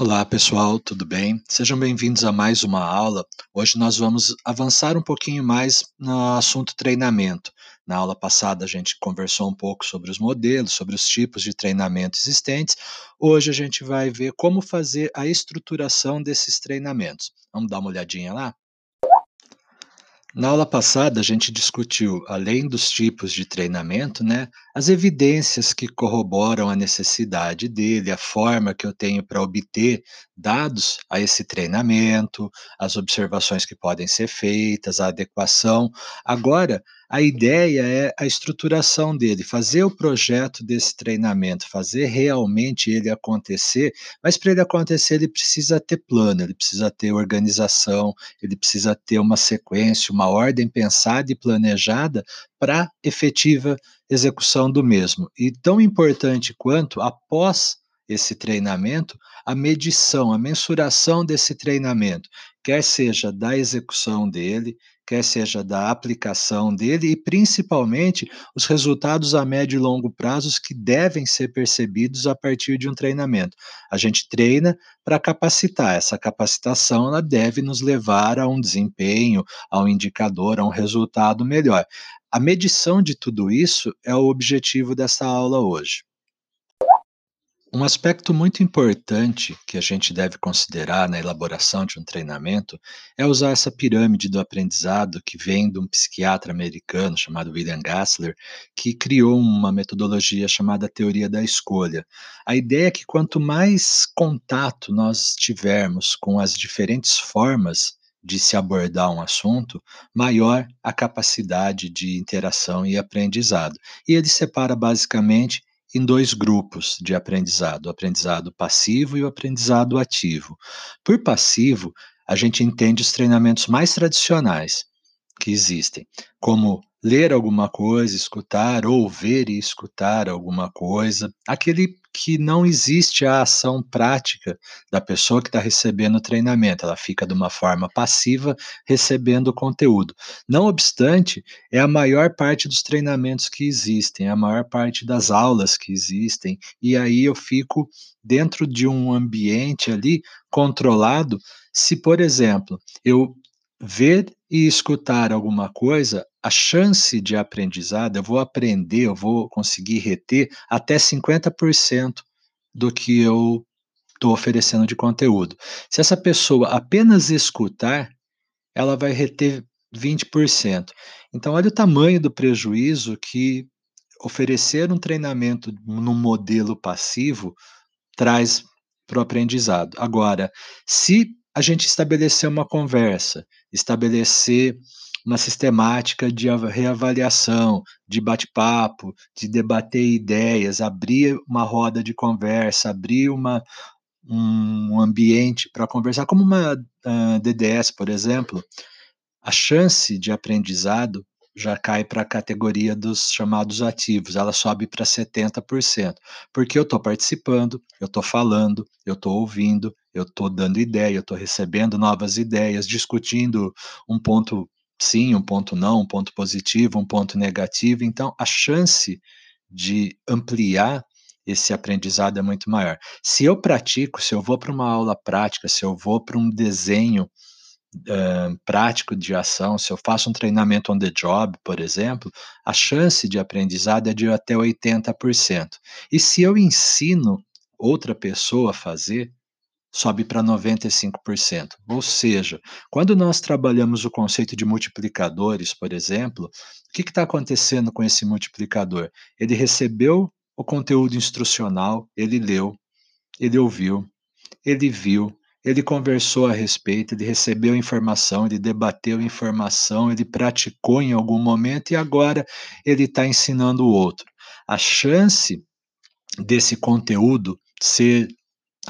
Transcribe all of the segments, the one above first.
Olá pessoal, tudo bem? Sejam bem-vindos a mais uma aula. Hoje nós vamos avançar um pouquinho mais no assunto treinamento. Na aula passada a gente conversou um pouco sobre os modelos, sobre os tipos de treinamento existentes. Hoje a gente vai ver como fazer a estruturação desses treinamentos. Vamos dar uma olhadinha lá? Na aula passada, a gente discutiu, além dos tipos de treinamento, né, as evidências que corroboram a necessidade dele, a forma que eu tenho para obter dados a esse treinamento, as observações que podem ser feitas, a adequação. Agora, a ideia é a estruturação dele, fazer o projeto desse treinamento, fazer realmente ele acontecer, mas para ele acontecer ele precisa ter plano, ele precisa ter organização, ele precisa ter uma sequência, uma ordem pensada e planejada para efetiva execução do mesmo. E tão importante quanto após esse treinamento, a medição, a mensuração desse treinamento, quer seja da execução dele, quer seja da aplicação dele e principalmente os resultados a médio e longo prazos que devem ser percebidos a partir de um treinamento. A gente treina para capacitar. Essa capacitação ela deve nos levar a um desempenho, a um indicador, a um resultado melhor. A medição de tudo isso é o objetivo dessa aula hoje. Um aspecto muito importante que a gente deve considerar na elaboração de um treinamento é usar essa pirâmide do aprendizado que vem de um psiquiatra americano chamado William Gassler, que criou uma metodologia chamada teoria da escolha. A ideia é que quanto mais contato nós tivermos com as diferentes formas de se abordar um assunto, maior a capacidade de interação e aprendizado. E ele separa basicamente em dois grupos de aprendizado, o aprendizado passivo e o aprendizado ativo. Por passivo, a gente entende os treinamentos mais tradicionais que existem, como ler alguma coisa, escutar, ou ver e escutar alguma coisa, aquele que não existe a ação prática da pessoa que está recebendo o treinamento, ela fica de uma forma passiva recebendo o conteúdo. Não obstante, é a maior parte dos treinamentos que existem, é a maior parte das aulas que existem, e aí eu fico dentro de um ambiente ali controlado. Se, por exemplo, eu ver e escutar alguma coisa, a chance de aprendizado, eu vou aprender, eu vou conseguir reter até 50% do que eu estou oferecendo de conteúdo. Se essa pessoa apenas escutar, ela vai reter 20%. Então, olha o tamanho do prejuízo que oferecer um treinamento no modelo passivo traz para o aprendizado. Agora, se a gente estabelecer uma conversa, estabelecer uma sistemática de reavaliação, de bate-papo, de debater ideias, abrir uma roda de conversa, abrir uma, um ambiente para conversar, como uma uh, DDS, por exemplo, a chance de aprendizado já cai para a categoria dos chamados ativos, ela sobe para 70%, porque eu estou participando, eu estou falando, eu estou ouvindo, eu estou dando ideia, eu estou recebendo novas ideias, discutindo um ponto sim, um ponto não, um ponto positivo, um ponto negativo. Então, a chance de ampliar esse aprendizado é muito maior. Se eu pratico, se eu vou para uma aula prática, se eu vou para um desenho uh, prático de ação, se eu faço um treinamento on the job, por exemplo, a chance de aprendizado é de até 80%. E se eu ensino outra pessoa a fazer, sobe para 95%. Ou seja, quando nós trabalhamos o conceito de multiplicadores, por exemplo, o que está acontecendo com esse multiplicador? Ele recebeu o conteúdo instrucional, ele leu, ele ouviu, ele viu, ele conversou a respeito, ele recebeu informação, ele debateu informação, ele praticou em algum momento e agora ele está ensinando o outro. A chance desse conteúdo ser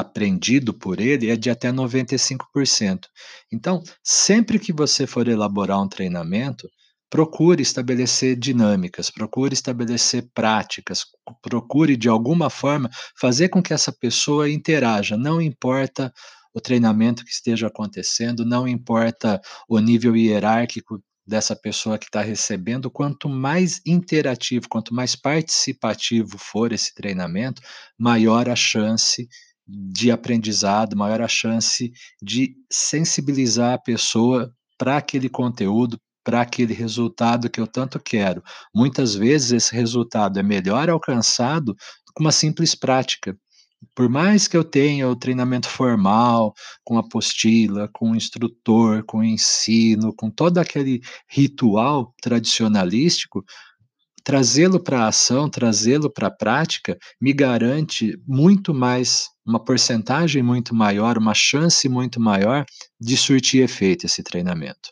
aprendido por ele é de até 95%. Então, sempre que você for elaborar um treinamento, procure estabelecer dinâmicas, procure estabelecer práticas, procure de alguma forma fazer com que essa pessoa interaja, não importa o treinamento que esteja acontecendo, não importa o nível hierárquico dessa pessoa que está recebendo, quanto mais interativo, quanto mais participativo for esse treinamento, maior a chance de aprendizado, maior a chance de sensibilizar a pessoa para aquele conteúdo, para aquele resultado que eu tanto quero. Muitas vezes esse resultado é melhor alcançado com uma simples prática. Por mais que eu tenha o treinamento formal, com apostila, com instrutor, com ensino, com todo aquele ritual tradicionalístico, trazê-lo para a ação, trazê-lo para a prática, me garante muito mais, uma porcentagem muito maior, uma chance muito maior de surtir efeito esse treinamento.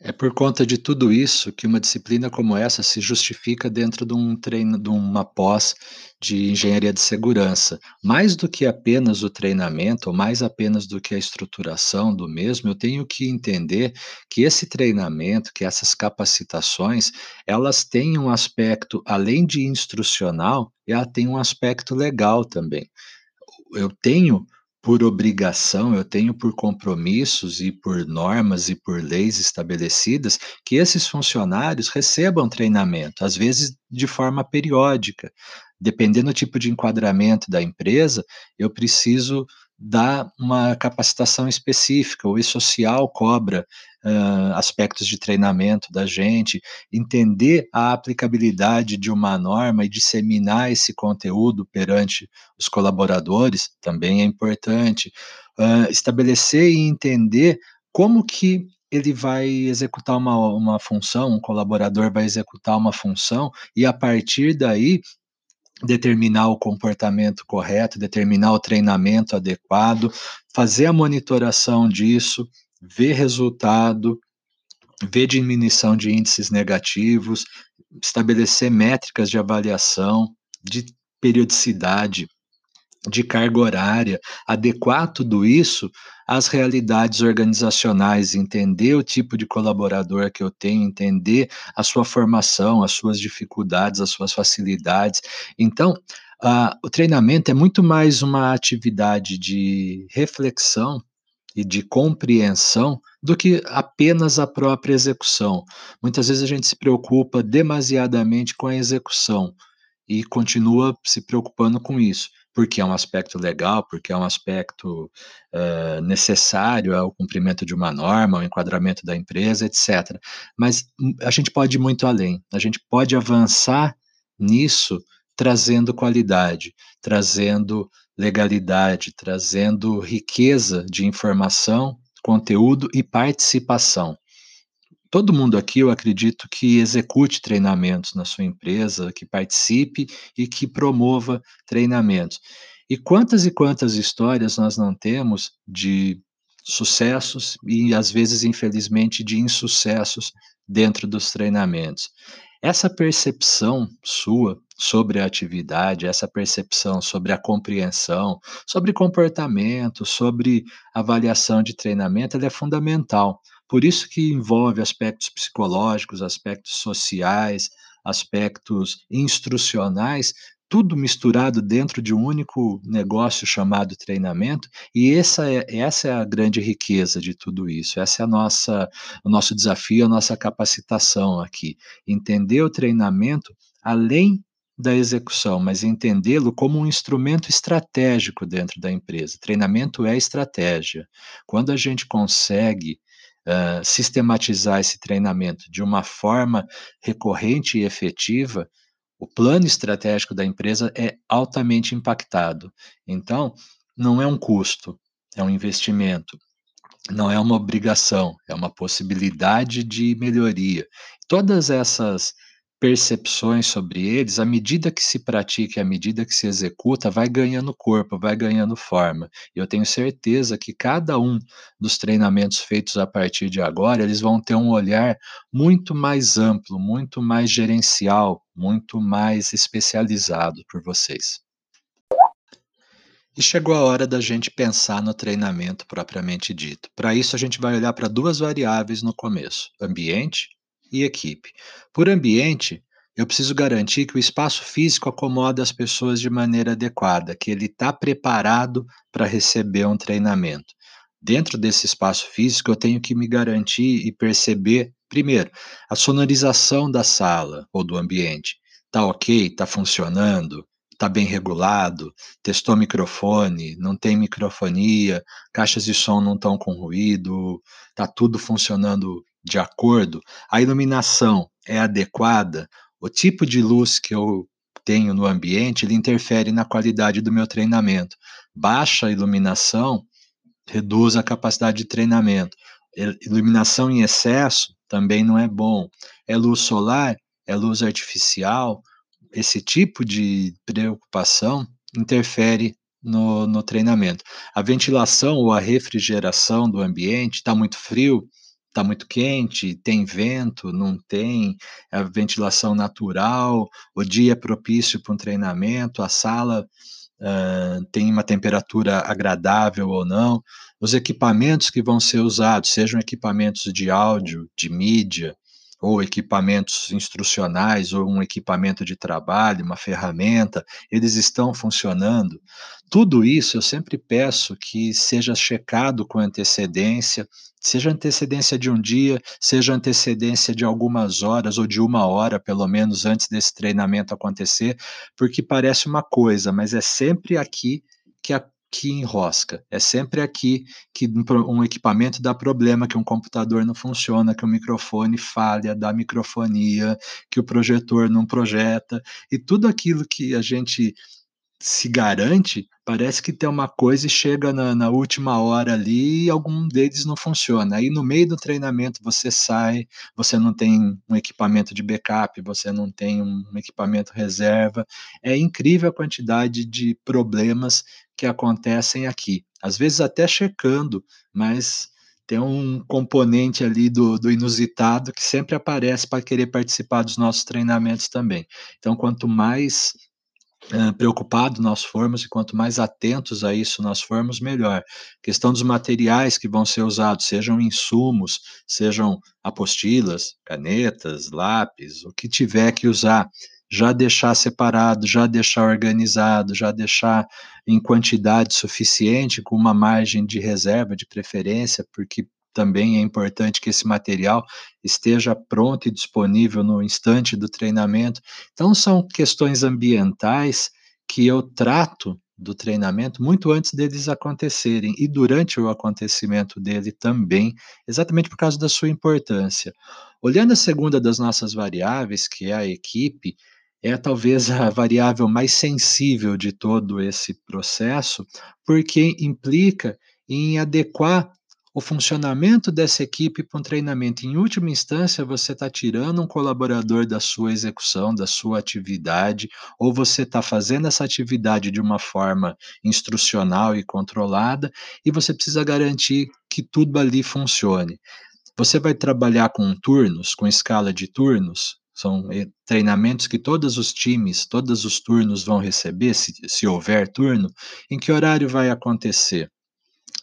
É por conta de tudo isso que uma disciplina como essa se justifica dentro de um treino, de uma pós de engenharia de segurança. Mais do que apenas o treinamento, ou mais apenas do que a estruturação do mesmo, eu tenho que entender que esse treinamento, que essas capacitações, elas têm um aspecto, além de instrucional, ela tem um aspecto legal também. Eu tenho por obrigação, eu tenho por compromissos e por normas e por leis estabelecidas que esses funcionários recebam treinamento, às vezes de forma periódica. Dependendo do tipo de enquadramento da empresa, eu preciso dar uma capacitação específica. O e-social cobra uh, aspectos de treinamento da gente, entender a aplicabilidade de uma norma e disseminar esse conteúdo perante os colaboradores também é importante. Uh, estabelecer e entender como que ele vai executar uma, uma função, um colaborador vai executar uma função, e a partir daí determinar o comportamento correto, determinar o treinamento adequado, fazer a monitoração disso, ver resultado, ver diminuição de índices negativos, estabelecer métricas de avaliação, de periodicidade, de carga horária, adequar tudo isso às realidades organizacionais, entender o tipo de colaborador que eu tenho, entender a sua formação, as suas dificuldades, as suas facilidades. Então, uh, o treinamento é muito mais uma atividade de reflexão e de compreensão do que apenas a própria execução. Muitas vezes a gente se preocupa demasiadamente com a execução e continua se preocupando com isso, porque é um aspecto legal, porque é um aspecto uh, necessário ao cumprimento de uma norma, ao enquadramento da empresa, etc. Mas a gente pode ir muito além, a gente pode avançar nisso trazendo qualidade, trazendo legalidade, trazendo riqueza de informação, conteúdo e participação. Todo mundo aqui, eu acredito, que execute treinamentos na sua empresa, que participe e que promova treinamentos. E quantas e quantas histórias nós não temos de sucessos e, às vezes, infelizmente, de insucessos dentro dos treinamentos. Essa percepção sua sobre a atividade, essa percepção sobre a compreensão, sobre comportamento, sobre avaliação de treinamento, ela é fundamental. Por isso que envolve aspectos psicológicos, aspectos sociais, aspectos instrucionais, tudo misturado dentro de um único negócio chamado treinamento, e essa é, essa é a grande riqueza de tudo isso. Essa é a nossa, o nosso desafio, a nossa capacitação aqui. Entender o treinamento além da execução, mas entendê-lo como um instrumento estratégico dentro da empresa. Treinamento é estratégia. Quando a gente consegue uh, sistematizar esse treinamento de uma forma recorrente e efetiva, o plano estratégico da empresa é altamente impactado. Então, não é um custo, é um investimento. Não é uma obrigação, é uma possibilidade de melhoria. Todas essas percepções sobre eles, à medida que se pratica, à medida que se executa, vai ganhando corpo, vai ganhando forma. E eu tenho certeza que cada um dos treinamentos feitos a partir de agora, eles vão ter um olhar muito mais amplo, muito mais gerencial, muito mais especializado por vocês. E chegou a hora da gente pensar no treinamento propriamente dito. Para isso, a gente vai olhar para duas variáveis no começo: ambiente e equipe. Por ambiente, eu preciso garantir que o espaço físico acomoda as pessoas de maneira adequada, que ele está preparado para receber um treinamento. Dentro desse espaço físico, eu tenho que me garantir e perceber, primeiro, a sonorização da sala ou do ambiente. Está ok? Está funcionando? está bem regulado, testou microfone, não tem microfonia, caixas de som não estão com ruído, está tudo funcionando de acordo, a iluminação é adequada, o tipo de luz que eu tenho no ambiente, ele interfere na qualidade do meu treinamento. Baixa iluminação reduz a capacidade de treinamento. Iluminação em excesso também não é bom. É luz solar, é luz artificial, esse tipo de preocupação interfere no, no treinamento. A ventilação ou a refrigeração do ambiente está muito frio, está muito quente, tem vento, não tem, a ventilação natural, o dia é propício para um treinamento, a sala uh, tem uma temperatura agradável ou não, os equipamentos que vão ser usados, sejam equipamentos de áudio, de mídia, ou equipamentos instrucionais, ou um equipamento de trabalho, uma ferramenta, eles estão funcionando. Tudo isso eu sempre peço que seja checado com antecedência, seja antecedência de um dia, seja antecedência de algumas horas ou de uma hora, pelo menos, antes desse treinamento acontecer, porque parece uma coisa, mas é sempre aqui que a que enrosca. É sempre aqui que um equipamento dá problema, que um computador não funciona, que o microfone falha, dá microfonia, que o projetor não projeta, e tudo aquilo que a gente se garante, parece que tem uma coisa e chega na, na, última hora ali e algum deles não funciona. Aí no meio do treinamento você sai, você não tem um equipamento de backup, você não tem um equipamento reserva. É incrível a quantidade de problemas que acontecem aqui. Às vezes até checando, mas tem um componente ali do, do inusitado que sempre aparece para querer participar dos nossos treinamentos também. Então, quanto mais uh, preocupados nós formos e quanto mais atentos a isso nós formos, melhor. Questão dos materiais que vão ser usados, sejam insumos, sejam apostilas, canetas, lápis, o que tiver que usar, já deixar separado, já deixar organizado, já deixar em quantidade suficiente, com uma margem de reserva, de preferência, porque também é importante que esse material esteja pronto e disponível no instante do treinamento. Então, são questões ambientais que eu trato do treinamento muito antes deles acontecerem e durante o acontecimento dele também, exatamente por causa da sua importância. Olhando a segunda das nossas variáveis, que é a equipe, é talvez a variável mais sensível de todo esse processo, porque implica em adequar o funcionamento dessa equipe para um treinamento. Em última instância, você está tirando um colaborador da sua execução, da sua atividade, ou você está fazendo essa atividade de uma forma instrucional e controlada, e você precisa garantir que tudo ali funcione. Você vai trabalhar com turnos, com escala de turnos, são eh, treinamentos que todos os times, todos os turnos vão receber, se, se houver turno, em que horário vai acontecer?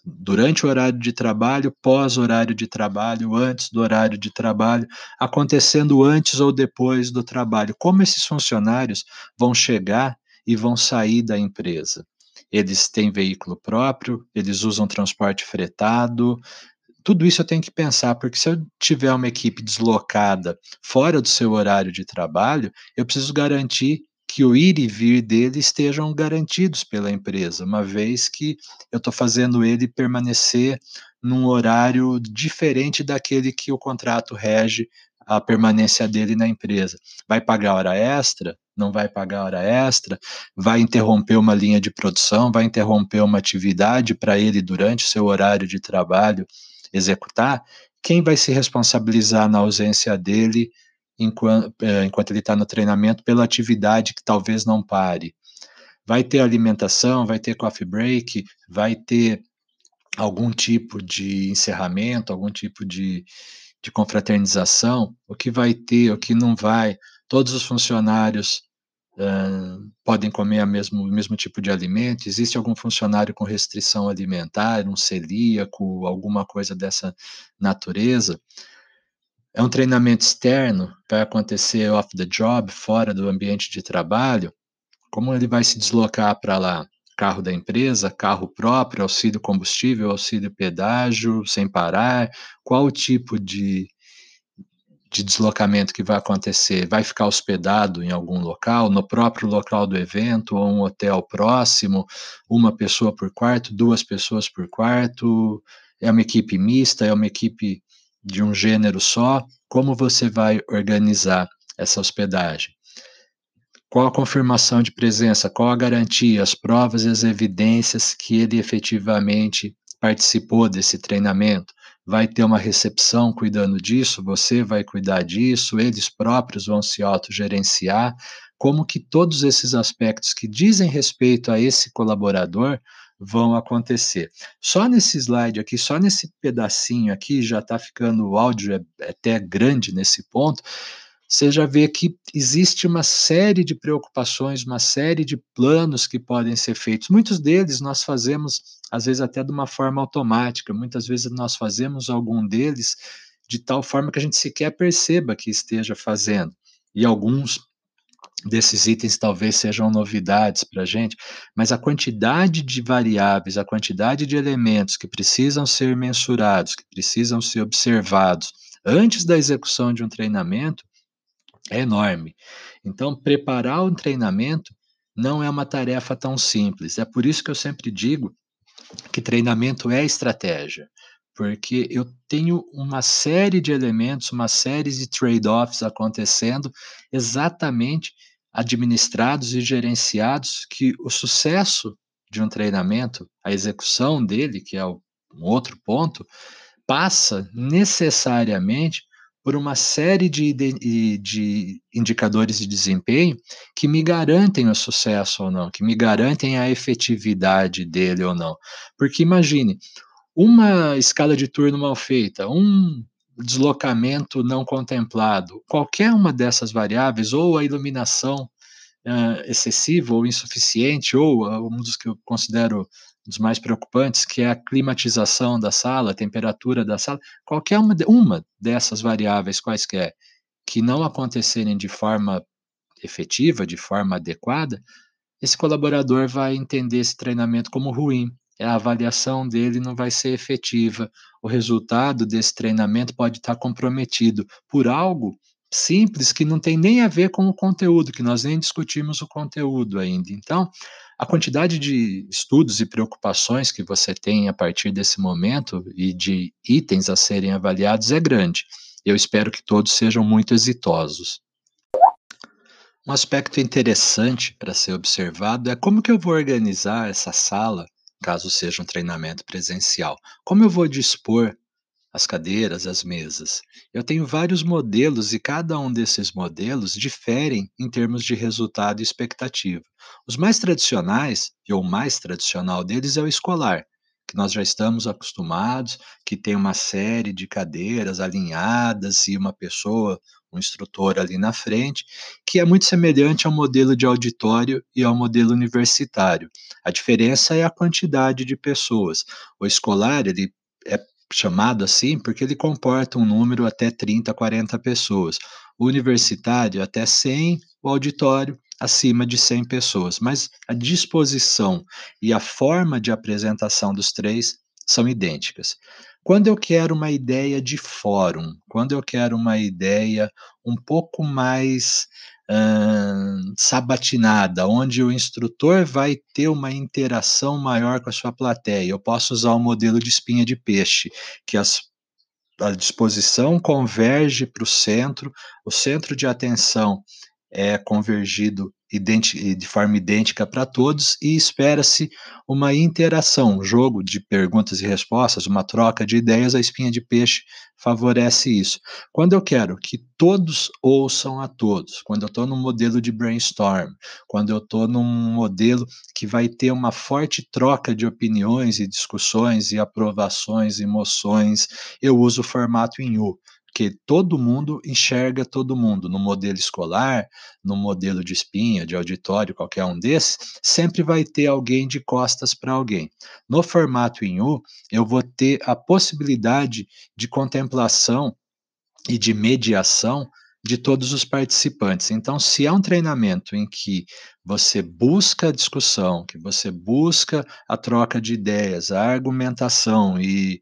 durante o horário de trabalho, pós horário de trabalho, antes do horário de trabalho, acontecendo antes ou depois do trabalho. Como esses funcionários vão chegar e vão sair da empresa? Eles têm veículo próprio, eles usam transporte fretado, tudo isso eu tenho que pensar, porque se eu tiver uma equipe deslocada fora do seu horário de trabalho, eu preciso garantir que o ir e vir dele estejam garantidos pela empresa, uma vez que eu estou fazendo ele permanecer num horário diferente daquele que o contrato rege a permanência dele na empresa. Vai pagar hora extra? Não vai pagar hora extra? Vai interromper uma linha de produção? Vai interromper uma atividade para ele durante o seu horário de trabalho executar? Quem vai se responsabilizar na ausência dele enquanto, é, enquanto ele está no treinamento pela atividade que talvez não pare. Vai ter alimentação, vai ter coffee break, vai ter algum tipo de encerramento, algum tipo de, de confraternização, o que vai ter, o que não vai. Todos os funcionários uh, podem comer mesmo, o mesmo tipo de alimento? Existe algum funcionário com restrição alimentar, um celíaco, alguma coisa dessa natureza? é um treinamento externo, vai acontecer off the job, fora do ambiente de trabalho, como ele vai se deslocar para lá? Carro da empresa, carro próprio, auxílio combustível, auxílio pedágio, sem parar? Qual o tipo de, de deslocamento que vai acontecer vai ficar hospedado em algum local, no próprio local do evento, ou um hotel próximo, uma pessoa por quarto, duas pessoas por quarto, é uma equipe mista, é uma equipe de um gênero só, como você vai organizar essa hospedagem? Qual a confirmação de presença? Qual a garantia, as provas e as evidências que ele efetivamente participou desse treinamento? Vai ter uma recepção cuidando disso? Você vai cuidar disso? Eles próprios vão se autogerenciar? Como que todos esses aspectos que dizem respeito a esse colaborador vão acontecer. Só nesse slide aqui, só nesse pedacinho aqui, já está ficando o áudio é, é até grande nesse ponto, você já vê que existe uma série de preocupações, uma série de planos que podem ser feitos. Muitos deles nós fazemos, às vezes, até de uma forma automática, muitas vezes nós fazemos algum deles de tal forma que a gente sequer perceba que esteja fazendo. E alguns desses itens talvez sejam novidades para a gente, mas a quantidade de variáveis, a quantidade de elementos que precisam ser mensurados, que precisam ser observados antes da execução de um treinamento é enorme. Então, preparar um treinamento não é uma tarefa tão simples. É por isso que eu sempre digo que treinamento é estratégia, porque eu tenho uma série de elementos, uma série de trade-offs acontecendo exatamente administrados e gerenciados que o sucesso de um treinamento, a execução dele, que é um outro ponto, passa necessariamente por uma série de, de, de, indicadores de desempenho que me garantem o sucesso ou não, que me garantem a efetividade dele ou não. Porque imagine, uma escala de turno mal feita, um deslocamento não contemplado, qualquer uma dessas variáveis, ou a iluminação uh, excessiva ou insuficiente, ou uh, um dos que eu considero dos mais preocupantes, que é a climatização da sala, a temperatura da sala, qualquer uma, uma dessas variáveis quaisquer que não acontecerem de forma efetiva, de forma adequada, esse colaborador vai entender esse treinamento como ruim. A avaliação dele não vai ser efetiva. O resultado desse treinamento pode estar comprometido por algo simples que não tem nem a ver com o conteúdo, que nós nem discutimos o conteúdo ainda. Então, a quantidade de estudos e preocupações que você tem a partir desse momento e de itens a serem avaliados é grande. Eu espero que todos sejam muito exitosos. Um aspecto interessante para ser observado é como que eu vou organizar essa sala, caso seja um treinamento presencial. Como eu vou dispor as cadeiras, as mesas. Eu tenho vários modelos e cada um desses modelos diferem em termos de resultado e expectativa. Os mais tradicionais, e o mais tradicional deles é o escolar, que nós já estamos acostumados, que tem uma série de cadeiras alinhadas e uma pessoa, um instrutor ali na frente, que é muito semelhante ao modelo de auditório e ao modelo universitário. A diferença é a quantidade de pessoas. O escolar, ele chamado assim porque ele comporta um número até 30, 40 pessoas. O universitário até 100, o auditório acima de 100 pessoas. Mas a disposição e a forma de apresentação dos três são idênticas. Quando eu quero uma ideia de fórum, quando eu quero uma ideia um pouco mais sabatinada, onde o instrutor vai ter uma interação maior com a sua plateia. Eu posso usar o modelo de espinha de peixe, que as, a disposição converge para o centro, o centro de atenção é convergido de forma idêntica para todos e espera-se uma interação, um jogo de perguntas e respostas, uma troca de ideias. A espinha de peixe favorece isso. Quando eu quero que todos ouçam a todos, quando eu estou num modelo de brainstorm, quando eu estou num modelo que vai ter uma forte troca de opiniões e discussões e aprovações, emoções, eu uso o formato em U que todo mundo enxerga todo mundo. No modelo escolar, no modelo de espinha, de auditório, qualquer um desses, sempre vai ter alguém de costas para alguém. No formato em U, eu vou ter a possibilidade de contemplação e de mediação de todos os participantes. Então, se é um treinamento em que você busca a discussão, que você busca a troca de ideias, a argumentação e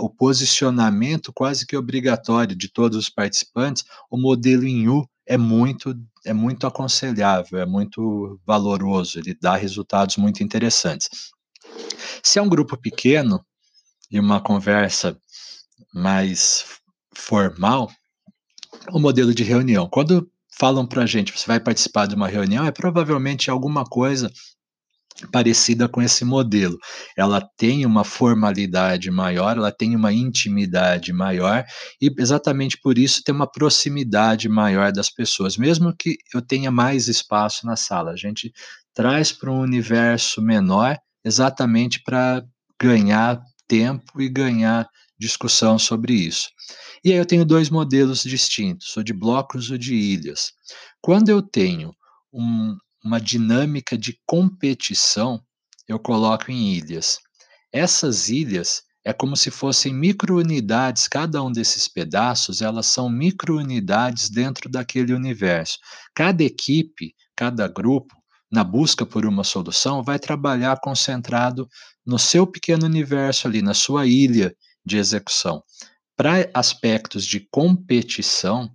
o posicionamento quase que obrigatório de todos os participantes, o modelo em U é muito é muito aconselhável, é muito valoroso, ele dá resultados muito interessantes. Se é um grupo pequeno e uma conversa mais formal, o modelo de reunião. Quando falam para a gente, você vai participar de uma reunião, é provavelmente alguma coisa parecida com esse modelo. Ela tem uma formalidade maior, ela tem uma intimidade maior e exatamente por isso tem uma proximidade maior das pessoas, mesmo que eu tenha mais espaço na sala. A gente traz para um universo menor exatamente para ganhar tempo e ganhar discussão sobre isso. E aí eu tenho dois modelos distintos, o de blocos e o de ilhas. Quando eu tenho um, uma dinâmica de competição, eu coloco em ilhas. Essas ilhas é como se fossem microunidades, cada um desses pedaços, elas são microunidades dentro daquele universo. Cada equipe, cada grupo, na busca por uma solução, vai trabalhar concentrado no seu pequeno universo ali, na sua ilha de execução. Para aspectos de competição,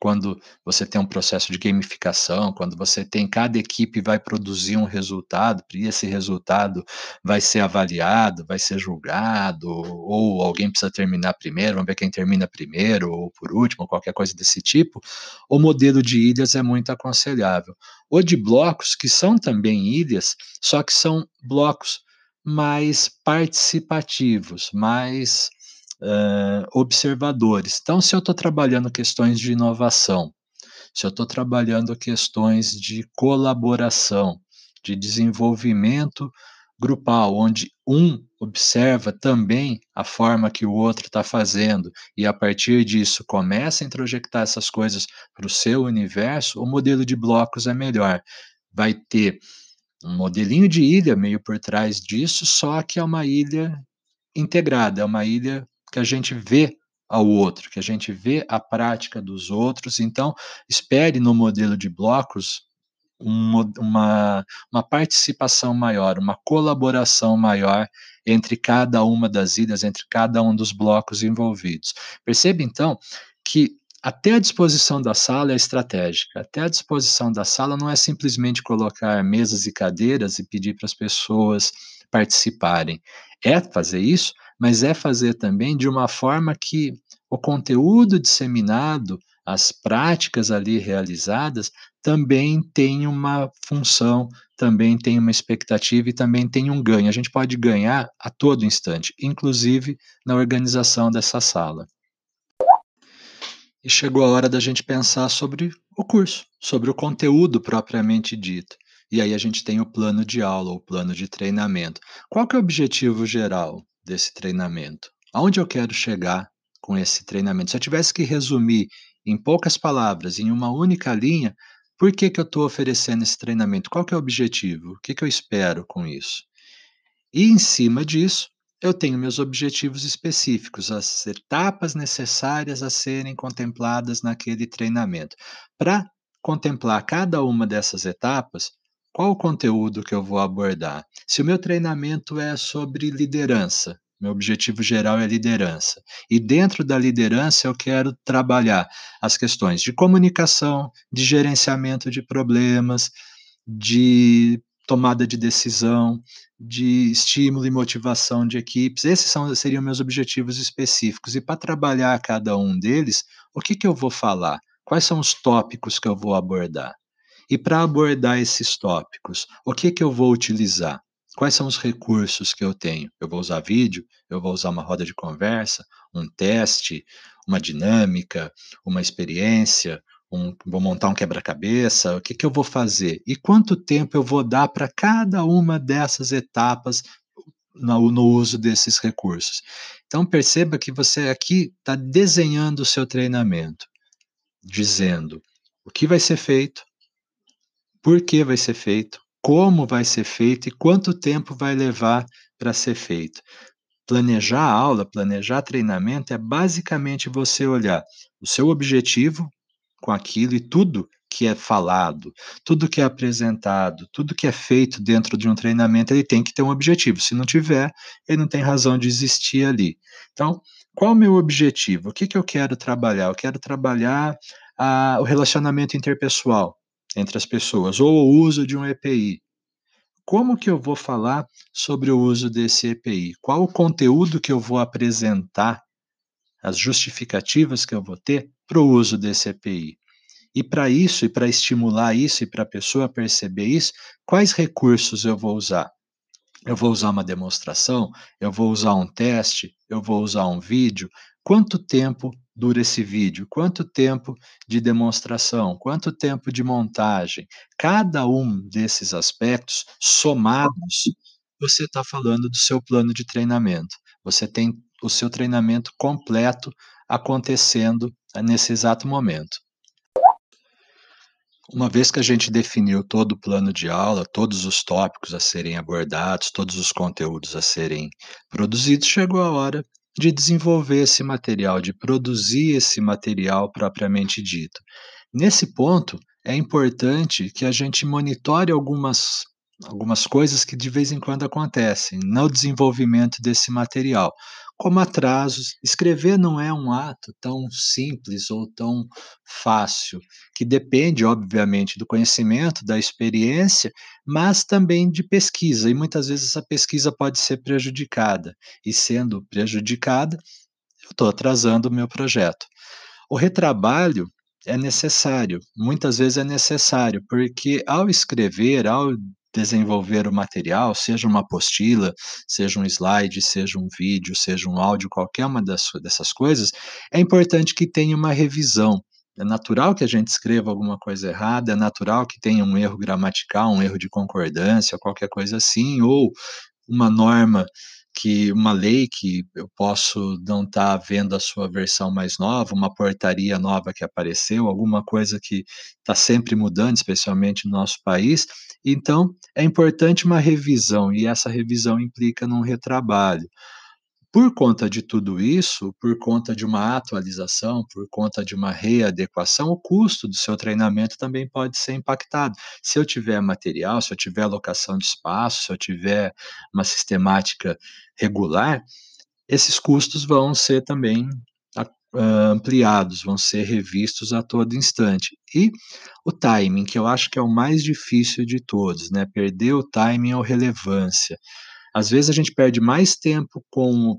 quando você tem um processo de gamificação, quando você tem cada equipe vai produzir um resultado, e esse resultado vai ser avaliado, vai ser julgado, ou alguém precisa terminar primeiro, vamos ver quem termina primeiro, ou por último, qualquer coisa desse tipo, o modelo de ilhas é muito aconselhável. O de blocos, que são também ilhas, só que são blocos mais participativos, mais uh, observadores. Então, se eu estou trabalhando questões de inovação, se eu estou trabalhando questões de colaboração, de desenvolvimento grupal, onde um observa também a forma que o outro está fazendo e a partir disso começa a introjectar essas coisas para o seu universo, o modelo de blocos é melhor. Vai ter um modelinho de ilha meio por trás disso, só que é uma ilha integrada, é uma ilha que a gente vê ao outro, que a gente vê a prática dos outros. Então, espere no modelo de blocos uma, uma, participação maior, uma colaboração maior entre cada uma das ilhas, entre cada um dos blocos envolvidos. Perceba, então, que até a disposição da sala é estratégica. Até a disposição da sala não é simplesmente colocar mesas e cadeiras e pedir para as pessoas participarem. É fazer isso, mas é fazer também de uma forma que o conteúdo disseminado, as práticas ali realizadas, também tem uma função, também tem uma expectativa e também tem um ganho. A gente pode ganhar a todo instante, inclusive na organização dessa sala. E chegou a hora da gente pensar sobre o curso, sobre o conteúdo propriamente dito. E aí a gente tem o plano de aula, o plano de treinamento. Qual que é o objetivo geral? Desse treinamento? Aonde eu quero chegar com esse treinamento? Se eu tivesse que resumir em poucas palavras, em uma única linha, por que, que eu estou oferecendo esse treinamento? Qual que é o objetivo? O que, que eu espero com isso? E em cima disso, eu tenho meus objetivos específicos, as etapas necessárias a serem contempladas naquele treinamento. Para contemplar cada uma dessas etapas, qual o conteúdo que eu vou abordar? Se o meu treinamento é sobre liderança, meu objetivo geral é liderança. E dentro da liderança eu quero trabalhar as questões de comunicação, de gerenciamento de problemas, de tomada de decisão, de estímulo e motivação de equipes. Esses são, seriam meus objetivos específicos. E para trabalhar cada um deles, o que, que eu vou falar? Quais são os tópicos que eu vou abordar? E para abordar esses tópicos, o que, que eu vou utilizar? Quais são os recursos que eu tenho? Eu vou usar vídeo? Eu vou usar uma roda de conversa? Um teste? Uma dinâmica? Uma experiência? Um, vou montar um quebra-cabeça? O que, que eu vou fazer? E quanto tempo eu vou dar para cada uma dessas etapas no, no, uso desses recursos? Então perceba que você aqui está desenhando o seu treinamento, dizendo o que vai ser feito, por que vai ser feito, como vai ser feito e quanto tempo vai levar para ser feito. Planejar a aula, planejar treinamento é basicamente você olhar o seu objetivo com aquilo e tudo que é falado, tudo que é apresentado, tudo que é feito dentro de um treinamento, ele tem que ter um objetivo. Se não tiver, ele não tem razão de existir ali. Então, qual o meu objetivo? O que, que eu quero trabalhar? Eu quero trabalhar ah, o relacionamento interpessoal entre as pessoas, ou o uso de um EPI. Como que eu vou falar sobre o uso desse EPI? Qual o conteúdo que eu vou apresentar, as justificativas que eu vou ter para o uso desse EPI? E para isso, e para estimular isso, e para a pessoa perceber isso, quais recursos eu vou usar? Eu vou usar uma demonstração? Eu vou usar um teste? Eu vou usar um vídeo? Quanto tempo dura esse vídeo? Quanto tempo de demonstração? Quanto tempo de montagem? Cada um desses aspectos somados, você está falando do seu plano de treinamento. Você tem o seu treinamento completo acontecendo nesse exato momento. Uma vez que a gente definiu todo o plano de aula, todos os tópicos a serem abordados, todos os conteúdos a serem produzidos, chegou a hora de desenvolver esse material, de produzir esse material propriamente dito. Nesse ponto, é importante que a gente monitore algumas, algumas coisas que de vez em quando acontecem no desenvolvimento desse material como atrasos. Escrever não é um ato tão simples ou tão fácil, que depende, obviamente, do conhecimento, da experiência, mas também de pesquisa, e muitas vezes essa pesquisa pode ser prejudicada, e sendo prejudicada, eu estou atrasando o meu projeto. O retrabalho é necessário, muitas vezes é necessário, porque ao escrever, ao desenvolver o material, seja uma apostila, seja um slide, seja um vídeo, seja um áudio, qualquer uma das, dessas coisas, é importante que tenha uma revisão. É natural que a gente escreva alguma coisa errada, é natural que tenha um erro gramatical, um erro de concordância, qualquer coisa assim, ou uma norma que uma lei que eu posso não estar tá vendo a sua versão mais nova, uma portaria nova que apareceu, alguma coisa que está sempre mudando, especialmente no nosso país. Então, é importante uma revisão, e essa revisão implica num retrabalho. Por conta de tudo isso, por conta de uma atualização, por conta de uma readequação, o custo do seu treinamento também pode ser impactado. Se eu tiver material, se eu tiver alocação de espaço, se eu tiver uma sistemática regular, esses custos vão ser também ampliados, vão ser revistos a todo instante. E o timing, que eu acho que é o mais difícil de todos, né? Perder o timing ou relevância. Às vezes a gente perde mais tempo com,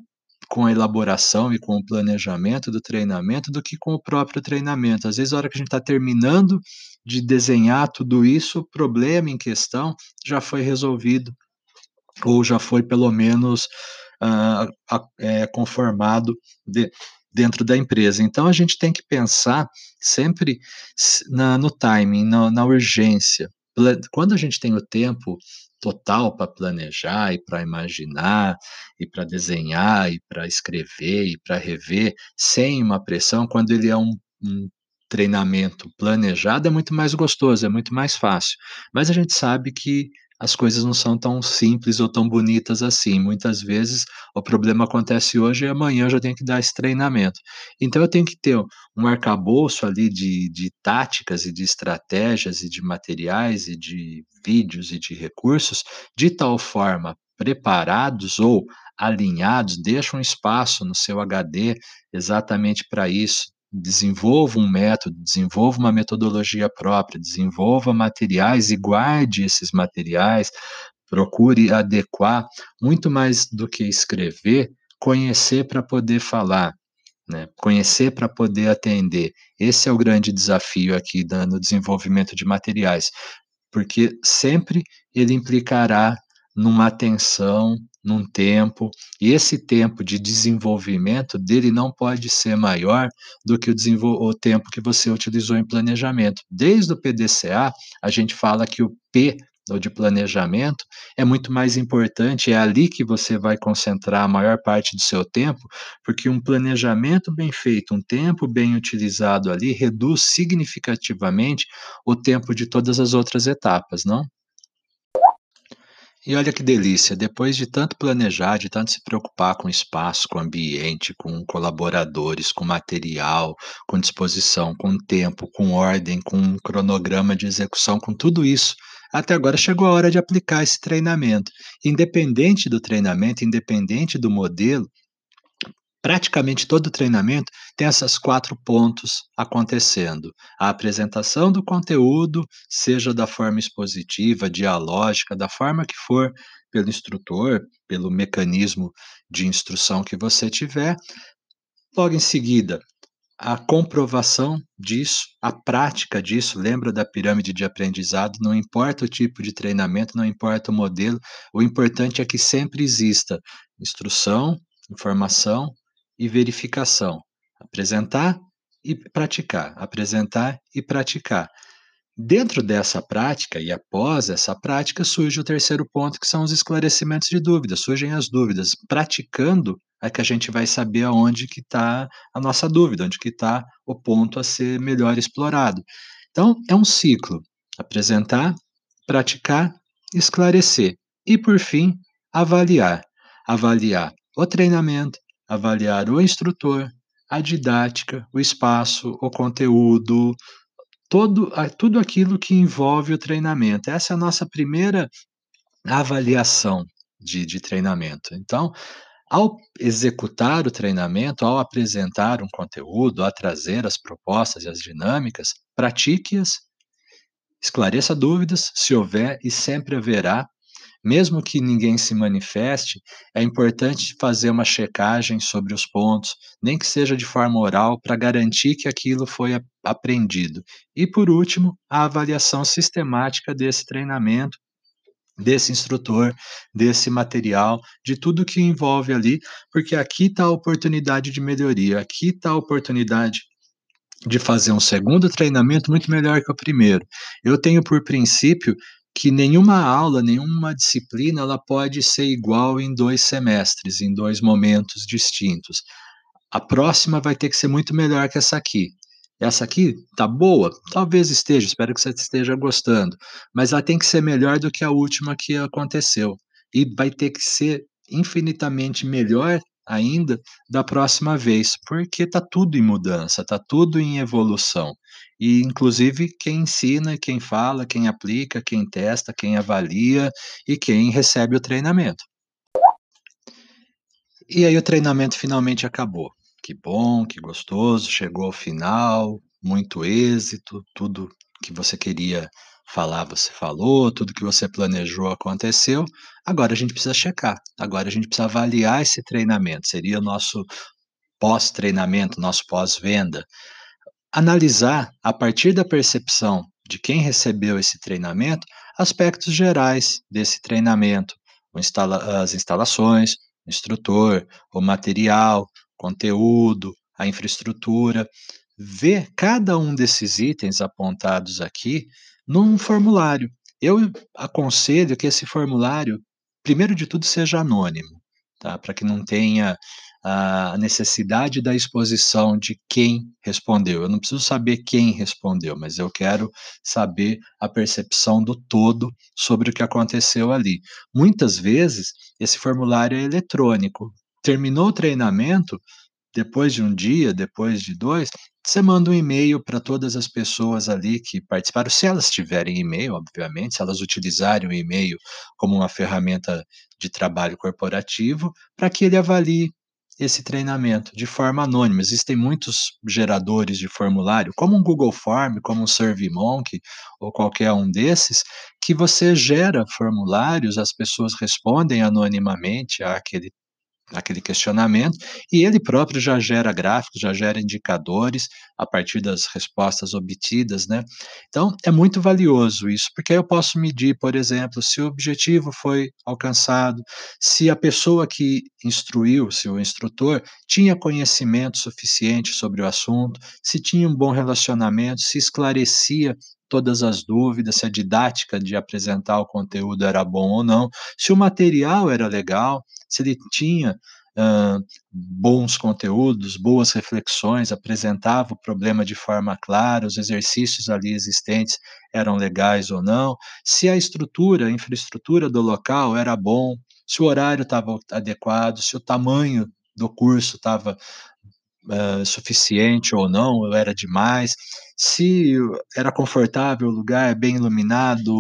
com a elaboração e com o planejamento do treinamento do que com o próprio treinamento. Às vezes, a hora que a gente está terminando de desenhar tudo isso, o problema em questão já foi resolvido ou já foi pelo menos uh, é, conformado de, dentro da empresa. Então a gente tem que pensar sempre na, no timing, na, na urgência. Quando a gente tem o tempo total para planejar e para imaginar e para desenhar e para escrever e para rever sem uma pressão, quando ele é um, um treinamento planejado é muito mais gostoso, é muito mais fácil. Mas a gente sabe que as coisas não são tão simples ou tão bonitas assim. Muitas vezes o problema acontece hoje e amanhã eu já tenho que dar esse treinamento. Então eu tenho que ter um arcabouço ali de, de táticas e de estratégias e de materiais e de vídeos e de recursos de tal forma preparados ou alinhados, deixa um espaço no seu HD exatamente para isso, desenvolva um método, desenvolva uma metodologia própria, desenvolva materiais e guarde esses materiais, procure adequar muito mais do que escrever, conhecer para poder falar, né? conhecer para poder atender. Esse é o grande desafio aqui no desenvolvimento de materiais, porque sempre ele implicará numa atenção, num tempo, e esse tempo de desenvolvimento dele não pode ser maior do que o, o tempo que você utilizou em planejamento. Desde o PDCA, a gente fala que o P ou de planejamento é muito mais importante, é ali que você vai concentrar a maior parte do seu tempo, porque um planejamento bem feito, um tempo bem utilizado ali, reduz significativamente o tempo de todas as outras etapas, não? E olha que delícia, depois de tanto planejar, de tanto se preocupar com espaço, com ambiente, com colaboradores, com material, com disposição, com tempo, com ordem, com um cronograma de execução, com tudo isso, até agora chegou a hora de aplicar esse treinamento. Independente do treinamento, independente do modelo, praticamente todo treinamento tem esses quatro pontos acontecendo. A apresentação do conteúdo, seja da forma expositiva, dialógica, da forma que for, pelo instrutor, pelo mecanismo de instrução que você tiver. Logo em seguida, a comprovação disso, a prática disso, lembra da pirâmide de aprendizado, não importa o tipo de treinamento, não importa o modelo, o importante é que sempre exista instrução, informação e verificação. Apresentar e praticar, apresentar e praticar. Dentro dessa prática e após essa prática surge o terceiro ponto, que são os esclarecimentos de dúvidas. Surgem as dúvidas. Praticando é que a gente vai saber aonde que está a nossa dúvida, onde que está o ponto a ser melhor explorado. Então, é um ciclo. Apresentar, praticar, esclarecer. E, por fim, avaliar. Avaliar o treinamento, avaliar o instrutor, a didática, o espaço, o conteúdo, todo, tudo aquilo que envolve o treinamento. Essa é a nossa primeira avaliação de, de treinamento. Então, ao executar o treinamento, ao apresentar um conteúdo, a trazer as propostas e as dinâmicas, pratique-as, esclareça dúvidas, se houver e sempre haverá, mesmo que ninguém se manifeste, é importante fazer uma checagem sobre os pontos, nem que seja de forma oral, para garantir que aquilo foi aprendido. E, por último, a avaliação sistemática desse treinamento, desse instrutor, desse material, de tudo que envolve ali, porque aqui está a oportunidade de melhoria, aqui está a oportunidade de fazer um segundo treinamento muito melhor que o primeiro. Eu tenho por princípio que nenhuma aula, nenhuma disciplina, ela pode ser igual em dois semestres, em dois momentos distintos. A próxima vai ter que ser muito melhor que essa aqui. Essa aqui tá boa? Talvez esteja, espero que você esteja gostando, mas ela tem que ser melhor do que a última que aconteceu. E vai ter que ser infinitamente melhor ainda da próxima vez, porque está tudo em mudança, está tudo em evolução. E, inclusive, quem ensina, quem fala, quem aplica, quem testa, quem avalia e quem recebe o treinamento. E aí o treinamento finalmente acabou. Que bom, que gostoso, chegou ao final, muito êxito, tudo que você queria falar, você falou, tudo que você planejou aconteceu. Agora a gente precisa checar, agora a gente precisa avaliar esse treinamento, seria o nosso pós-treinamento, nosso pós-venda. Analisar, a partir da percepção de quem recebeu esse treinamento, aspectos gerais desse treinamento, as instalações, o instrutor, o material, conteúdo, a infraestrutura, ver cada um desses itens apontados aqui num formulário. Eu aconselho que esse formulário, primeiro de tudo, seja anônimo, tá? para que não tenha a necessidade da exposição de quem respondeu. Eu não preciso saber quem respondeu, mas eu quero saber a percepção do todo sobre o que aconteceu ali. Muitas vezes, esse formulário é eletrônico. Terminou o treinamento, depois de um dia, depois de dois, você manda um e-mail para todas as pessoas ali que participaram, se elas tiverem e-mail, obviamente, se elas utilizarem o e-mail como uma ferramenta de trabalho corporativo, para que ele avalie esse treinamento de forma anônima. Existem muitos geradores de formulário, como um Google Form, como um SurveyMonkey ou qualquer um desses, que você gera formulários, as pessoas respondem anonimamente àquele aquele questionamento, e ele próprio já gera gráficos, já gera indicadores a partir das respostas obtidas, né? Então, é muito valioso isso, porque eu posso medir, por exemplo, se o objetivo foi alcançado, se a pessoa que instruiu, se o instrutor tinha conhecimento suficiente sobre o assunto, se tinha um bom relacionamento, se esclarecia todas as dúvidas, se a didática de apresentar o conteúdo era bom ou não, se o material era legal, se ele tinha uh, bons conteúdos, boas reflexões, apresentava o problema de forma clara, os exercícios ali existentes eram legais ou não, se a estrutura, a infraestrutura do local era bom, se o horário estava adequado, se o tamanho do curso estava uh, suficiente ou não, ou era demais, se era confortável o lugar, bem iluminado,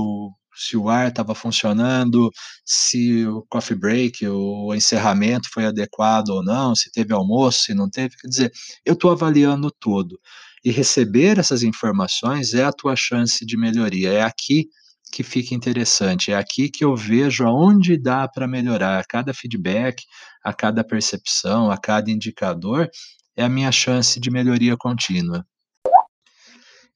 se o ar estava funcionando, se o coffee break, o encerramento foi adequado ou não, se teve almoço, se não teve. Quer dizer, eu estou avaliando tudo. E receber essas informações é a tua chance de melhoria. É aqui que fica interessante, é aqui que eu vejo aonde dá para melhorar. A cada feedback, a cada percepção, a cada indicador, é a minha chance de melhoria contínua.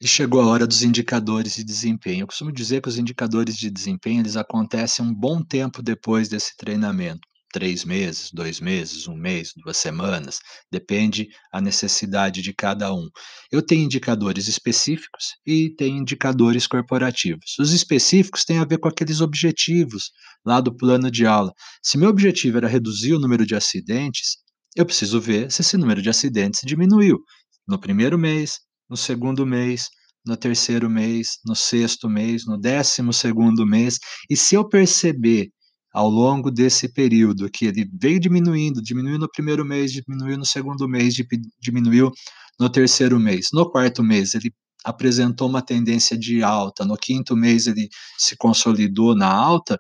E chegou a hora dos indicadores de desempenho. Eu costumo dizer que os indicadores de desempenho eles acontecem um bom tempo depois desse treinamento. Três meses, dois meses, um mês, duas semanas, depende a necessidade de cada um. Eu tenho indicadores específicos e tenho indicadores corporativos. Os específicos têm a ver com aqueles objetivos lá do plano de aula. Se meu objetivo era reduzir o número de acidentes, eu preciso ver se esse número de acidentes diminuiu no primeiro mês, no segundo mês, no terceiro mês, no sexto mês, no décimo segundo mês, e se eu perceber ao longo desse período que ele veio diminuindo, diminuiu no primeiro mês, diminuiu no segundo mês, diminuiu no terceiro mês, no quarto mês ele apresentou uma tendência de alta, no quinto mês ele se consolidou na alta,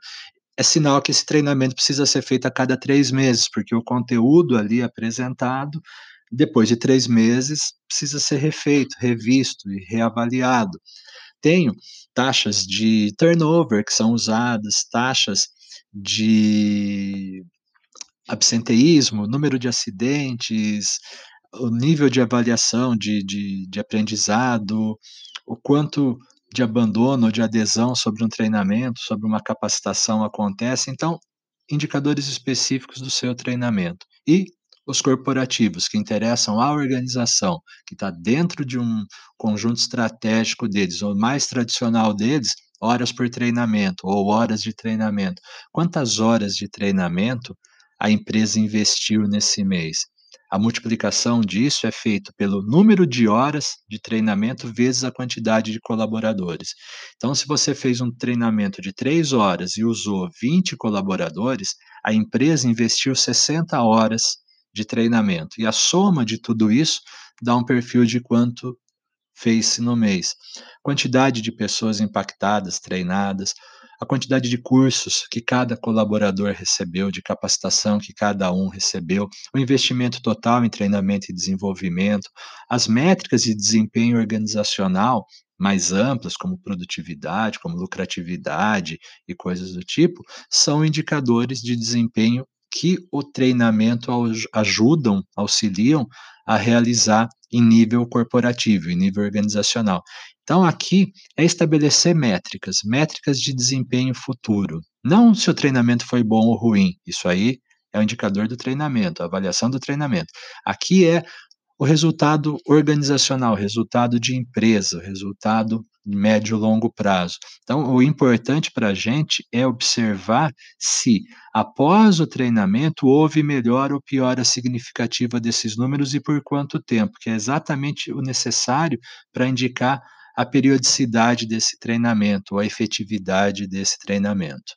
é sinal que esse treinamento precisa ser feito a cada três meses, porque o conteúdo ali apresentado depois de três meses, precisa ser refeito, revisto e reavaliado. Tenho taxas de turnover que são usadas, taxas de absenteísmo, número de acidentes, o nível de avaliação de, de, de aprendizado, o quanto de abandono ou de adesão sobre um treinamento, sobre uma capacitação acontece. Então, indicadores específicos do seu treinamento. E os corporativos, que interessam à organização, que está dentro de um conjunto estratégico deles, ou mais tradicional deles, horas por treinamento ou horas de treinamento. Quantas horas de treinamento a empresa investiu nesse mês? A multiplicação disso é feita pelo número de horas de treinamento vezes a quantidade de colaboradores. Então, se você fez um treinamento de três horas e usou 20 colaboradores, a empresa investiu 60 horas de treinamento. E a soma de tudo isso dá um perfil de quanto fez-se no mês. Quantidade de pessoas impactadas, treinadas, a quantidade de cursos que cada colaborador recebeu, de capacitação que cada um recebeu, o investimento total em treinamento e desenvolvimento, as métricas de desempenho organizacional mais amplas, como produtividade, como lucratividade e coisas do tipo, são indicadores de desempenho que o treinamento ajudam, auxiliam a realizar em nível corporativo, em nível organizacional. Então, aqui é estabelecer métricas, métricas de desempenho futuro. Não se o treinamento foi bom ou ruim, isso aí é o indicador do treinamento, a avaliação do treinamento. Aqui é o resultado organizacional, resultado de empresa, resultado médio e longo prazo. Então, o importante para a gente é observar se, após o treinamento, houve melhora ou piora significativa desses números e por quanto tempo, que é exatamente o necessário para indicar a periodicidade desse treinamento, a efetividade desse treinamento.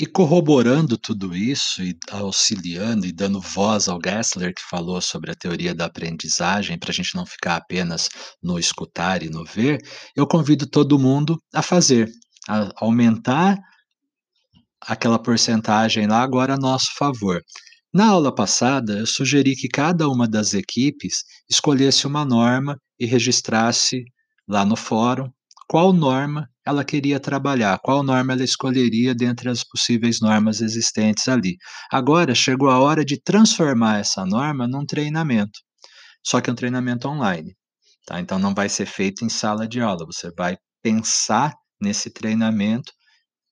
E corroborando tudo isso e auxiliando e dando voz ao Gessler, que falou sobre a teoria da aprendizagem, para a gente não ficar apenas no escutar e no ver, eu convido todo mundo a fazer, a aumentar aquela porcentagem lá agora a nosso favor. Na aula passada, eu sugeri que cada uma das equipes escolhesse uma norma e registrasse lá no fórum qual norma ela queria trabalhar, qual norma ela escolheria dentre as possíveis normas existentes ali. Agora chegou a hora de transformar essa norma num treinamento, só que é um treinamento online. Tá? Então não vai ser feito em sala de aula, você vai pensar nesse treinamento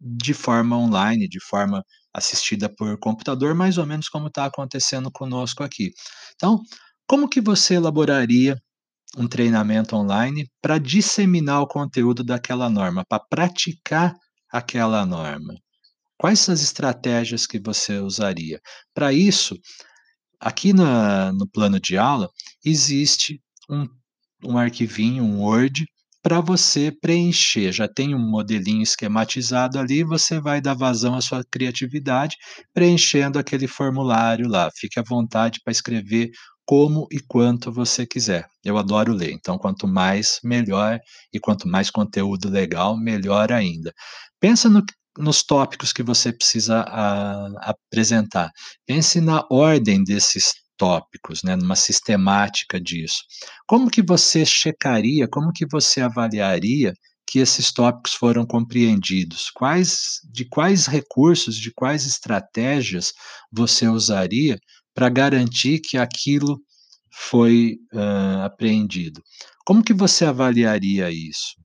de forma online, de forma assistida por computador, mais ou menos como está acontecendo conosco aqui. Então, como que você elaboraria um treinamento online para disseminar o conteúdo daquela norma, para praticar aquela norma. Quais as estratégias que você usaria? Para isso, aqui na, no plano de aula, existe um, um arquivinho, um Word, para você preencher. Já tem um modelinho esquematizado ali, você vai dar vazão à sua criatividade preenchendo aquele formulário lá. Fique à vontade para escrever como e quanto você quiser. Eu adoro ler, então quanto mais, melhor, e quanto mais conteúdo legal, melhor ainda. Pensa no, nos tópicos que você precisa a, apresentar. Pense na ordem desses tópicos, né, numa sistemática disso. Como que você checaria, como que você avaliaria que esses tópicos foram compreendidos? Quais de quais recursos, de quais estratégias você usaria para garantir que aquilo foi uh, apreendido. Como que você avaliaria isso?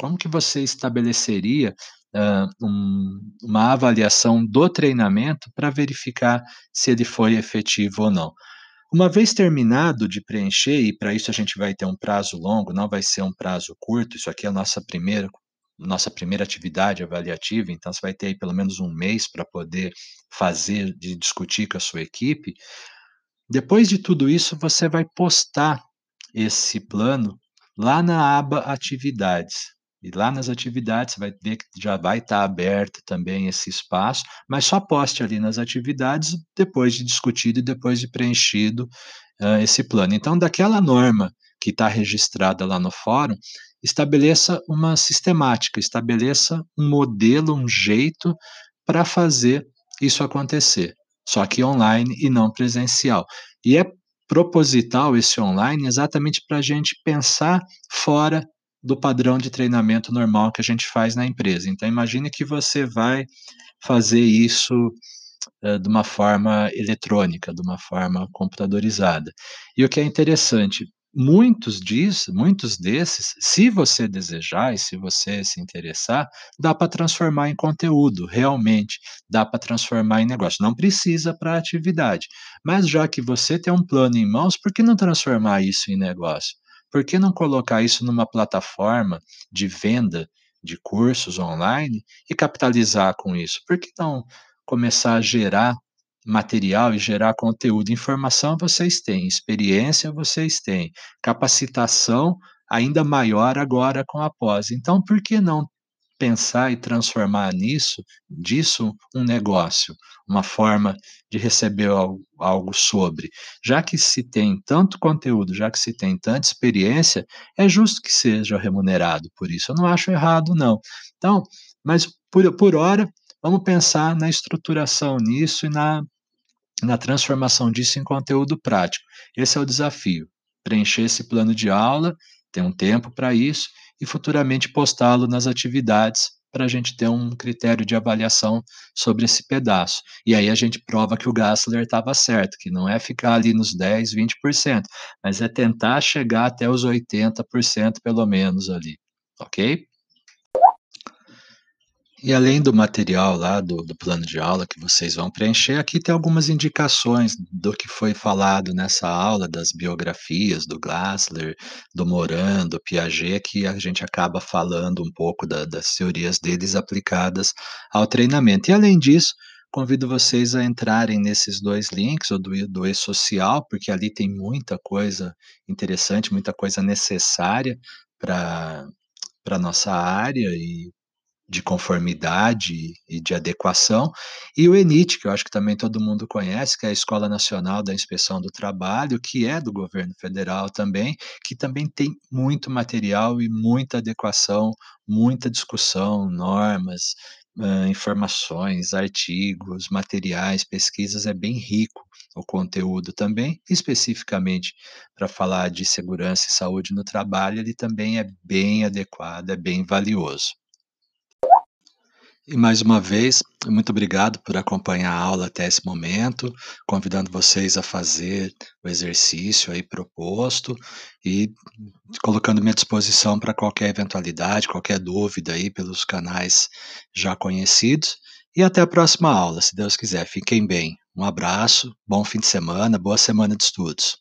Como que você estabeleceria uh, um, uma avaliação do treinamento para verificar se ele foi efetivo ou não? Uma vez terminado de preencher, e para isso a gente vai ter um prazo longo, não vai ser um prazo curto, isso aqui é a nossa primeira nossa primeira atividade avaliativa, então você vai ter aí pelo menos um mês para poder fazer, de discutir com a sua equipe. Depois de tudo isso, você vai postar esse plano lá na aba Atividades. E lá nas atividades você vai ver que já vai estar aberto também esse espaço, mas só poste ali nas atividades depois de discutido e depois de preenchido uh, esse plano. Então, daquela norma que está registrada lá no fórum, estabeleça uma sistemática, estabeleça um modelo, um jeito para fazer isso acontecer só que online e não presencial. E é proposital esse online exatamente para a gente pensar fora do padrão de treinamento normal que a gente faz na empresa. Então, imagine que você vai fazer isso uh, de uma forma eletrônica, de uma forma computadorizada. E o que é interessante, muitos disso, muitos desses, se você desejar e se você se interessar, dá para transformar em conteúdo, realmente, dá para transformar em negócio. Não precisa para atividade, mas já que você tem um plano em mãos, por que não transformar isso em negócio? Por que não colocar isso numa plataforma de venda de cursos online e capitalizar com isso? Por que não começar a gerar material e gerar conteúdo. Informação vocês têm, experiência vocês têm, capacitação ainda maior agora com a pós. Então, por que não pensar e transformar nisso, disso, um negócio, uma forma de receber algo, sobre. Já que se tem tanto conteúdo, já que se tem tanta experiência, é justo que seja remunerado por isso. Eu não acho errado, não. Então, mas por, por hora, vamos pensar na estruturação nisso e na na transformação disso em conteúdo prático. Esse é o desafio. Preencher esse plano de aula, ter um tempo para isso e futuramente postá-lo nas atividades para a gente ter um critério de avaliação sobre esse pedaço. E aí a gente prova que o Gassler estava certo, que não é ficar ali nos 10, 20%, mas é tentar chegar até os 80% pelo menos ali, ok? E além do material lá do, do plano de aula que vocês vão preencher, aqui tem algumas indicações do que foi falado nessa aula, das biografias do Glassler, do Moran, do Piaget, que a gente acaba falando um pouco da, das teorias deles aplicadas ao treinamento. E além disso, convido vocês a entrarem nesses dois links, o do, do e-social, porque ali tem muita coisa interessante, muita coisa necessária para a nossa área e de conformidade e de adequação, e o ENIT, que eu acho que também todo mundo conhece, que é a Escola Nacional da Inspeção do Trabalho, que é do governo federal também, que também tem muito material e muita adequação, muita discussão, normas, informações, artigos, materiais, pesquisas, é bem rico o conteúdo também, especificamente para falar de segurança e saúde no trabalho, ele também é bem adequado, é bem valioso. E mais uma vez, muito obrigado por acompanhar a aula até esse momento, convidando vocês a fazer o exercício aí proposto e colocando minha disposição para qualquer eventualidade, qualquer dúvida aí pelos canais já conhecidos. E até a próxima aula, se Deus quiser. Fiquem bem. Um abraço, bom fim de semana, boa semana de estudos.